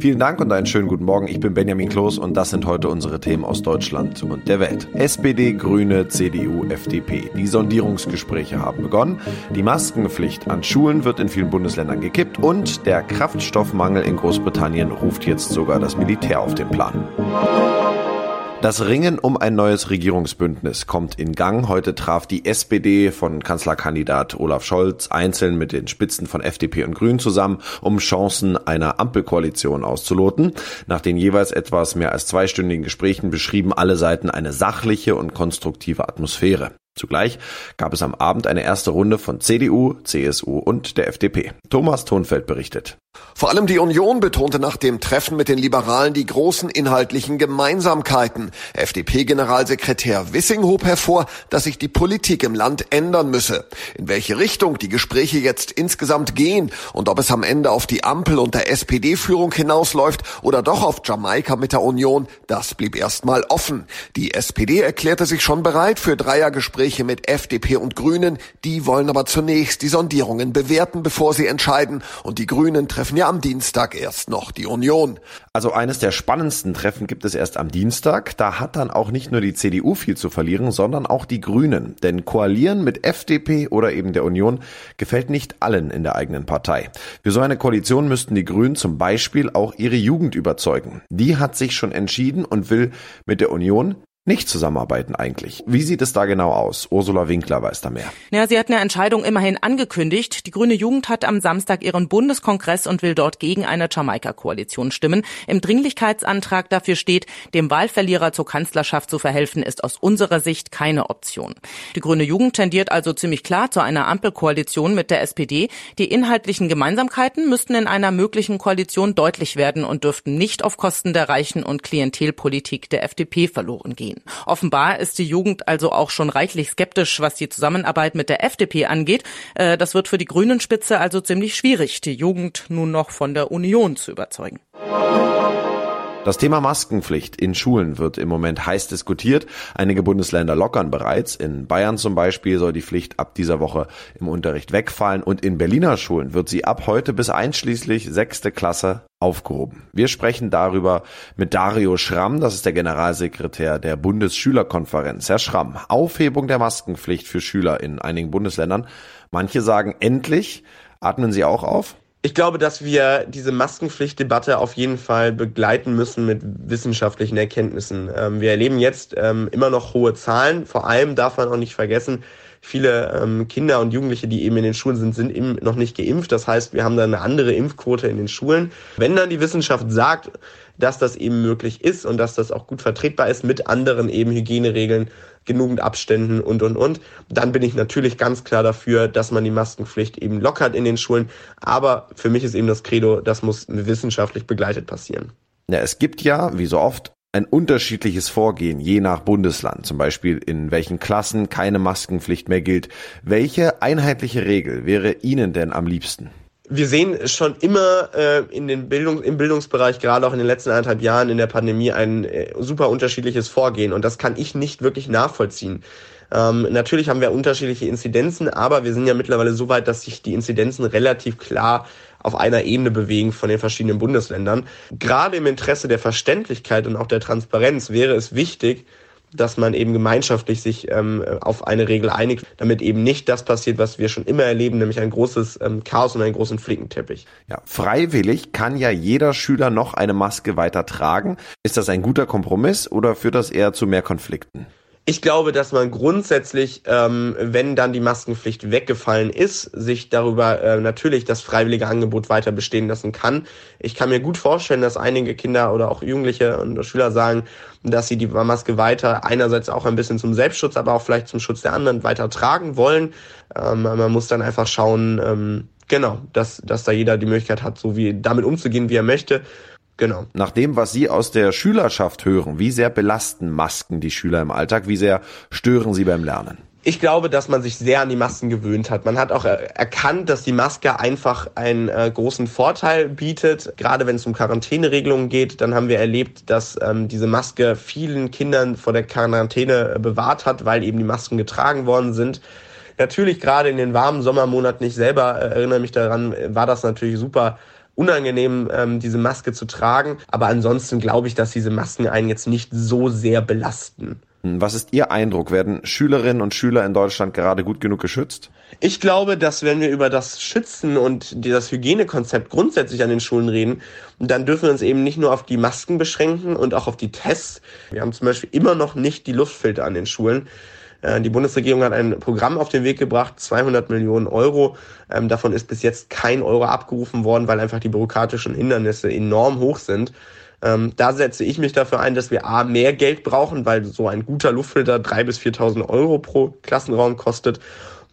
Vielen Dank und einen schönen guten Morgen. Ich bin Benjamin Kloß und das sind heute unsere Themen aus Deutschland und der Welt. SPD, Grüne, CDU, FDP. Die Sondierungsgespräche haben begonnen. Die Maskenpflicht an Schulen wird in vielen Bundesländern gekippt und der Kraftstoffmangel in Großbritannien ruft jetzt sogar das Militär auf den Plan. Das Ringen um ein neues Regierungsbündnis kommt in Gang. Heute traf die SPD von Kanzlerkandidat Olaf Scholz einzeln mit den Spitzen von FDP und Grünen zusammen, um Chancen einer Ampelkoalition auszuloten. Nach den jeweils etwas mehr als zweistündigen Gesprächen beschrieben alle Seiten eine sachliche und konstruktive Atmosphäre. Zugleich gab es am Abend eine erste Runde von CDU, CSU und der FDP. Thomas Thonfeld berichtet. Vor allem die Union betonte nach dem Treffen mit den Liberalen die großen inhaltlichen Gemeinsamkeiten. FDP-Generalsekretär Wissing hob hervor, dass sich die Politik im Land ändern müsse. In welche Richtung die Gespräche jetzt insgesamt gehen und ob es am Ende auf die Ampel und SPD-Führung hinausläuft oder doch auf Jamaika mit der Union, das blieb erstmal offen. Die SPD erklärte sich schon bereit für Dreiergespräche mit FDP und Grünen. Die wollen aber zunächst die Sondierungen bewerten, bevor sie entscheiden. Und die Grünen treffen ja am Dienstag erst noch die Union. Also eines der spannendsten Treffen gibt es erst am Dienstag. Da hat dann auch nicht nur die CDU viel zu verlieren, sondern auch die Grünen. Denn koalieren mit FDP oder eben der Union gefällt nicht allen in der eigenen Partei. Für so eine Koalition müssten die Grünen zum Beispiel auch ihre Jugend überzeugen. Die hat sich schon entschieden und will mit der Union nicht zusammenarbeiten eigentlich. Wie sieht es da genau aus? Ursula Winkler weiß da mehr. Ja, sie hat eine Entscheidung immerhin angekündigt. Die Grüne Jugend hat am Samstag ihren Bundeskongress und will dort gegen eine Jamaika-Koalition stimmen. Im Dringlichkeitsantrag dafür steht, dem Wahlverlierer zur Kanzlerschaft zu verhelfen, ist aus unserer Sicht keine Option. Die Grüne Jugend tendiert also ziemlich klar zu einer Ampelkoalition mit der SPD. Die inhaltlichen Gemeinsamkeiten müssten in einer möglichen Koalition deutlich werden und dürften nicht auf Kosten der Reichen und Klientelpolitik der FDP verloren gehen. Offenbar ist die Jugend also auch schon reichlich skeptisch, was die Zusammenarbeit mit der FDP angeht. Äh, das wird für die Grünen-Spitze also ziemlich schwierig, die Jugend nun noch von der Union zu überzeugen. Das Thema Maskenpflicht in Schulen wird im Moment heiß diskutiert. Einige Bundesländer lockern bereits. In Bayern zum Beispiel soll die Pflicht ab dieser Woche im Unterricht wegfallen und in Berliner Schulen wird sie ab heute bis einschließlich sechste Klasse aufgehoben. Wir sprechen darüber mit Dario Schramm, das ist der Generalsekretär der Bundesschülerkonferenz. Herr Schramm, Aufhebung der Maskenpflicht für Schüler in einigen Bundesländern. Manche sagen endlich. Atmen Sie auch auf? Ich glaube, dass wir diese Maskenpflichtdebatte auf jeden Fall begleiten müssen mit wissenschaftlichen Erkenntnissen. Ähm, wir erleben jetzt ähm, immer noch hohe Zahlen. Vor allem darf man auch nicht vergessen, viele ähm, Kinder und Jugendliche, die eben in den Schulen sind, sind eben noch nicht geimpft. Das heißt, wir haben da eine andere Impfquote in den Schulen. Wenn dann die Wissenschaft sagt, dass das eben möglich ist und dass das auch gut vertretbar ist mit anderen eben Hygieneregeln, genügend Abständen und, und, und. Dann bin ich natürlich ganz klar dafür, dass man die Maskenpflicht eben lockert in den Schulen. Aber für mich ist eben das Credo, das muss wissenschaftlich begleitet passieren. Ja, es gibt ja, wie so oft, ein unterschiedliches Vorgehen, je nach Bundesland, zum Beispiel in welchen Klassen keine Maskenpflicht mehr gilt. Welche einheitliche Regel wäre Ihnen denn am liebsten? Wir sehen schon immer äh, in den Bildung, im Bildungsbereich, gerade auch in den letzten anderthalb Jahren in der Pandemie, ein äh, super unterschiedliches Vorgehen. Und das kann ich nicht wirklich nachvollziehen. Ähm, natürlich haben wir unterschiedliche Inzidenzen, aber wir sind ja mittlerweile so weit, dass sich die Inzidenzen relativ klar auf einer Ebene bewegen von den verschiedenen Bundesländern. Gerade im Interesse der Verständlichkeit und auch der Transparenz wäre es wichtig, dass man eben gemeinschaftlich sich ähm, auf eine Regel einigt, damit eben nicht das passiert, was wir schon immer erleben, nämlich ein großes ähm, Chaos und einen großen Flickenteppich. Ja, freiwillig kann ja jeder Schüler noch eine Maske weiter tragen. Ist das ein guter Kompromiss oder führt das eher zu mehr Konflikten? Ich glaube, dass man grundsätzlich, ähm, wenn dann die Maskenpflicht weggefallen ist, sich darüber äh, natürlich das freiwillige Angebot weiter bestehen lassen kann. Ich kann mir gut vorstellen, dass einige Kinder oder auch Jugendliche und Schüler sagen, dass sie die Maske weiter einerseits auch ein bisschen zum Selbstschutz, aber auch vielleicht zum Schutz der anderen weiter tragen wollen. Ähm, man muss dann einfach schauen, ähm, genau, dass, dass da jeder die Möglichkeit hat, so wie damit umzugehen, wie er möchte. Genau. Nach dem, was Sie aus der Schülerschaft hören, wie sehr belasten Masken die Schüler im Alltag? Wie sehr stören sie beim Lernen? Ich glaube, dass man sich sehr an die Masken gewöhnt hat. Man hat auch erkannt, dass die Maske einfach einen äh, großen Vorteil bietet. Gerade wenn es um Quarantäneregelungen geht, dann haben wir erlebt, dass ähm, diese Maske vielen Kindern vor der Quarantäne äh, bewahrt hat, weil eben die Masken getragen worden sind. Natürlich gerade in den warmen Sommermonaten, ich selber äh, erinnere mich daran, war das natürlich super unangenehm, ähm, diese Maske zu tragen. Aber ansonsten glaube ich, dass diese Masken einen jetzt nicht so sehr belasten. Was ist Ihr Eindruck? Werden Schülerinnen und Schüler in Deutschland gerade gut genug geschützt? Ich glaube, dass wenn wir über das Schützen und das Hygienekonzept grundsätzlich an den Schulen reden, dann dürfen wir uns eben nicht nur auf die Masken beschränken und auch auf die Tests. Wir haben zum Beispiel immer noch nicht die Luftfilter an den Schulen. Äh, die Bundesregierung hat ein Programm auf den Weg gebracht, 200 Millionen Euro. Ähm, davon ist bis jetzt kein Euro abgerufen worden, weil einfach die bürokratischen Hindernisse enorm hoch sind. Ähm, da setze ich mich dafür ein, dass wir A, mehr Geld brauchen, weil so ein guter Luftfilter 3.000 bis 4.000 Euro pro Klassenraum kostet.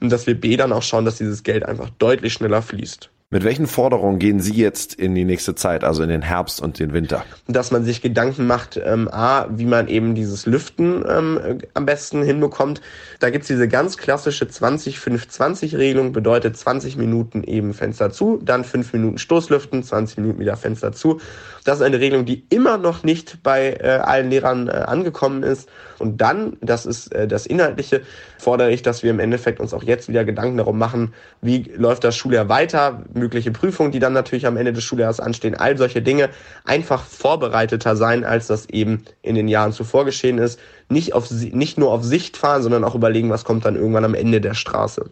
Und dass wir B, dann auch schauen, dass dieses Geld einfach deutlich schneller fließt. Mit welchen Forderungen gehen Sie jetzt in die nächste Zeit, also in den Herbst und den Winter? Dass man sich Gedanken macht, ähm, a, wie man eben dieses Lüften ähm, am besten hinbekommt. Da gibt's diese ganz klassische 20-5-20-Regelung, bedeutet 20 Minuten eben Fenster zu, dann 5 Minuten Stoßlüften, 20 Minuten wieder Fenster zu. Das ist eine Regelung, die immer noch nicht bei äh, allen Lehrern äh, angekommen ist. Und dann, das ist äh, das Inhaltliche, fordere ich, dass wir im Endeffekt uns auch jetzt wieder Gedanken darum machen, wie läuft das Schuljahr weiter, mögliche Prüfungen, die dann natürlich am Ende des Schuljahres anstehen, all solche Dinge einfach vorbereiteter sein, als das eben in den Jahren zuvor geschehen ist. Nicht, auf, nicht nur auf Sicht fahren, sondern auch überlegen, was kommt dann irgendwann am Ende der Straße.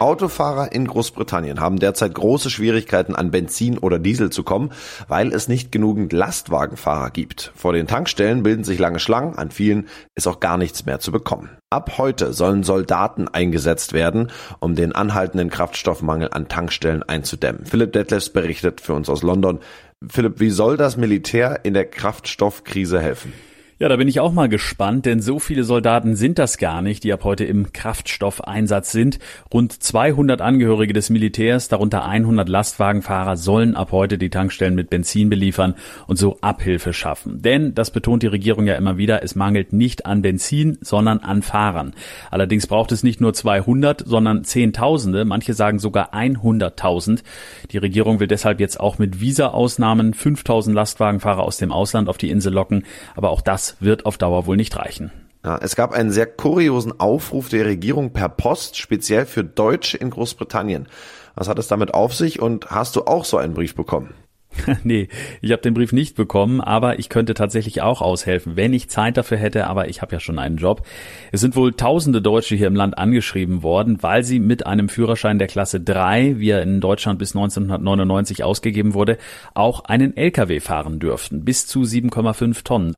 Autofahrer in Großbritannien haben derzeit große Schwierigkeiten an Benzin oder Diesel zu kommen, weil es nicht genügend Lastwagenfahrer gibt. Vor den Tankstellen bilden sich lange Schlangen, an vielen ist auch gar nichts mehr zu bekommen. Ab heute sollen Soldaten eingesetzt werden, um den anhaltenden Kraftstoffmangel an Tankstellen einzudämmen. Philipp Detlefs berichtet für uns aus London. Philipp, wie soll das Militär in der Kraftstoffkrise helfen? Ja, da bin ich auch mal gespannt, denn so viele Soldaten sind das gar nicht, die ab heute im Kraftstoffeinsatz sind. Rund 200 Angehörige des Militärs, darunter 100 Lastwagenfahrer, sollen ab heute die Tankstellen mit Benzin beliefern und so Abhilfe schaffen. Denn, das betont die Regierung ja immer wieder, es mangelt nicht an Benzin, sondern an Fahrern. Allerdings braucht es nicht nur 200, sondern Zehntausende, manche sagen sogar 100.000. Die Regierung will deshalb jetzt auch mit Visa-Ausnahmen 5000 Lastwagenfahrer aus dem Ausland auf die Insel locken, aber auch das wird auf Dauer wohl nicht reichen. Ja, es gab einen sehr kuriosen Aufruf der Regierung per Post, speziell für Deutsche in Großbritannien. Was hat es damit auf sich und hast du auch so einen Brief bekommen? nee, ich habe den Brief nicht bekommen, aber ich könnte tatsächlich auch aushelfen, wenn ich Zeit dafür hätte, aber ich habe ja schon einen Job. Es sind wohl tausende Deutsche hier im Land angeschrieben worden, weil sie mit einem Führerschein der Klasse 3, wie er in Deutschland bis 1999 ausgegeben wurde, auch einen LKW fahren dürften, bis zu 7,5 Tonnen.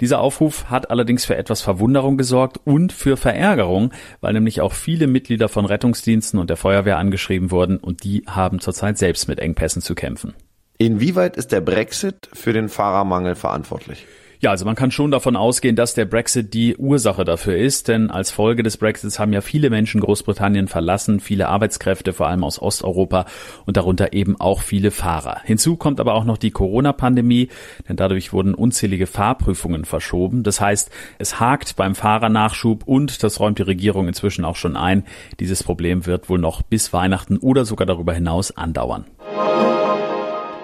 Dieser Aufruf hat allerdings für etwas Verwunderung gesorgt und für Verärgerung, weil nämlich auch viele Mitglieder von Rettungsdiensten und der Feuerwehr angeschrieben wurden und die haben zurzeit selbst mit Engpässen zu kämpfen. Inwieweit ist der Brexit für den Fahrermangel verantwortlich? Ja, also man kann schon davon ausgehen, dass der Brexit die Ursache dafür ist, denn als Folge des Brexits haben ja viele Menschen Großbritannien verlassen, viele Arbeitskräfte, vor allem aus Osteuropa und darunter eben auch viele Fahrer. Hinzu kommt aber auch noch die Corona-Pandemie, denn dadurch wurden unzählige Fahrprüfungen verschoben. Das heißt, es hakt beim Fahrernachschub und, das räumt die Regierung inzwischen auch schon ein, dieses Problem wird wohl noch bis Weihnachten oder sogar darüber hinaus andauern.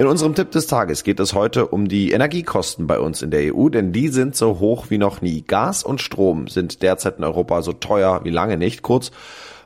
In unserem Tipp des Tages geht es heute um die Energiekosten bei uns in der EU, denn die sind so hoch wie noch nie. Gas und Strom sind derzeit in Europa so teuer wie lange nicht. Kurz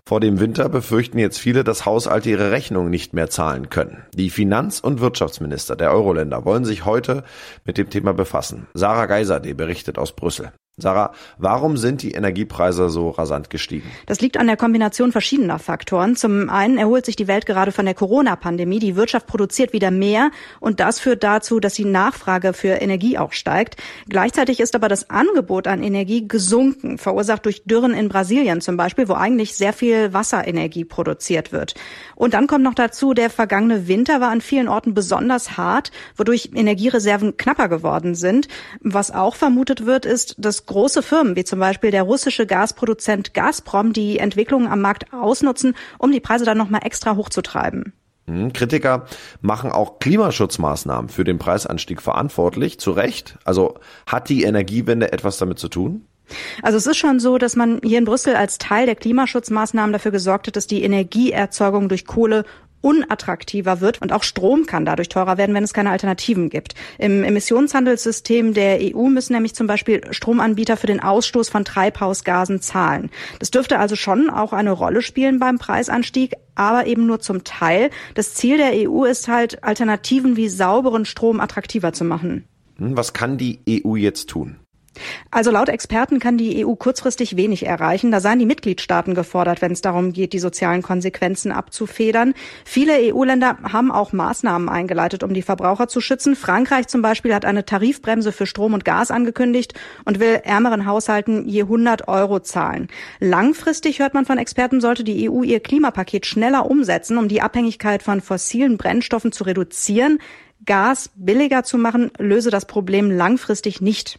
vor dem Winter befürchten jetzt viele, dass Haushalte ihre Rechnungen nicht mehr zahlen können. Die Finanz- und Wirtschaftsminister der Euro-Länder wollen sich heute mit dem Thema befassen. Sarah Geiserde berichtet aus Brüssel. Sarah, warum sind die Energiepreise so rasant gestiegen? Das liegt an der Kombination verschiedener Faktoren. Zum einen erholt sich die Welt gerade von der Corona-Pandemie. Die Wirtschaft produziert wieder mehr und das führt dazu, dass die Nachfrage für Energie auch steigt. Gleichzeitig ist aber das Angebot an Energie gesunken, verursacht durch Dürren in Brasilien zum Beispiel, wo eigentlich sehr viel Wasserenergie produziert wird. Und dann kommt noch dazu, der vergangene Winter war an vielen Orten besonders hart, wodurch Energiereserven knapper geworden sind. Was auch vermutet wird, ist, dass große Firmen wie zum Beispiel der russische Gasproduzent Gazprom die Entwicklungen am Markt ausnutzen, um die Preise dann nochmal extra hochzutreiben. Hm, Kritiker machen auch Klimaschutzmaßnahmen für den Preisanstieg verantwortlich, zu Recht. Also hat die Energiewende etwas damit zu tun? Also es ist schon so, dass man hier in Brüssel als Teil der Klimaschutzmaßnahmen dafür gesorgt hat, dass die Energieerzeugung durch Kohle unattraktiver wird und auch Strom kann dadurch teurer werden, wenn es keine Alternativen gibt. Im Emissionshandelssystem der EU müssen nämlich zum Beispiel Stromanbieter für den Ausstoß von Treibhausgasen zahlen. Das dürfte also schon auch eine Rolle spielen beim Preisanstieg, aber eben nur zum Teil. Das Ziel der EU ist halt, Alternativen wie sauberen Strom attraktiver zu machen. Hm, was kann die EU jetzt tun? Also laut Experten kann die EU kurzfristig wenig erreichen. Da seien die Mitgliedstaaten gefordert, wenn es darum geht, die sozialen Konsequenzen abzufedern. Viele EU-Länder haben auch Maßnahmen eingeleitet, um die Verbraucher zu schützen. Frankreich zum Beispiel hat eine Tarifbremse für Strom und Gas angekündigt und will ärmeren Haushalten je 100 Euro zahlen. Langfristig hört man von Experten, sollte die EU ihr Klimapaket schneller umsetzen, um die Abhängigkeit von fossilen Brennstoffen zu reduzieren. Gas billiger zu machen, löse das Problem langfristig nicht.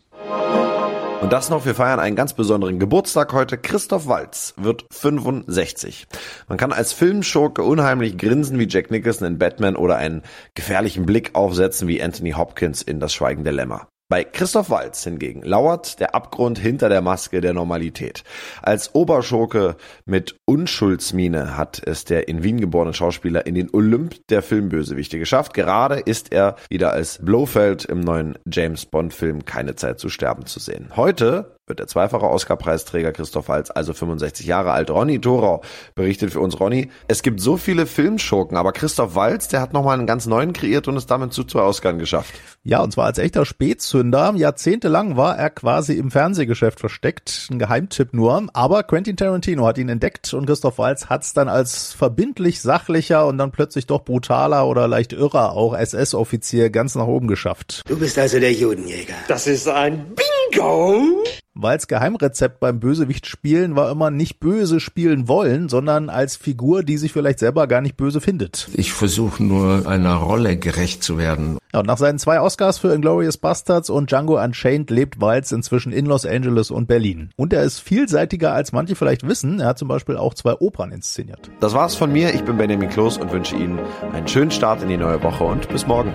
Und das noch, wir feiern einen ganz besonderen Geburtstag heute. Christoph Walz wird 65. Man kann als Filmschurke unheimlich grinsen wie Jack Nicholson in Batman oder einen gefährlichen Blick aufsetzen wie Anthony Hopkins in Das Schweigen der Lämmer. Bei Christoph Walz hingegen lauert der Abgrund hinter der Maske der Normalität. Als Oberschurke mit Unschuldsmine hat es der in Wien geborene Schauspieler in den Olymp der Filmbösewichte geschafft. Gerade ist er wieder als Blofeld im neuen James Bond Film Keine Zeit zu sterben zu sehen. Heute wird der zweifache Oscar-Preisträger Christoph Waltz, also 65 Jahre alt. Ronny Thorau berichtet für uns, Ronny, es gibt so viele Filmschurken, aber Christoph Waltz, der hat nochmal einen ganz neuen kreiert und es damit zu zwei Oscars geschafft. Ja, und zwar als echter Spätzünder. Jahrzehntelang war er quasi im Fernsehgeschäft versteckt. Ein Geheimtipp nur. Aber Quentin Tarantino hat ihn entdeckt und Christoph Waltz hat es dann als verbindlich sachlicher und dann plötzlich doch brutaler oder leicht irrer auch SS-Offizier ganz nach oben geschafft. Du bist also der Judenjäger. Das ist ein Bingo! Walz Geheimrezept beim Bösewicht spielen war immer nicht böse spielen wollen, sondern als Figur, die sich vielleicht selber gar nicht böse findet. Ich versuche nur einer Rolle gerecht zu werden. Ja, und nach seinen zwei Oscars für Inglourious Bastards und Django Unchained lebt Walz inzwischen in Los Angeles und Berlin. Und er ist vielseitiger, als manche vielleicht wissen. Er hat zum Beispiel auch zwei Opern inszeniert. Das war's von mir. Ich bin Benjamin Kloß und wünsche Ihnen einen schönen Start in die neue Woche und bis morgen.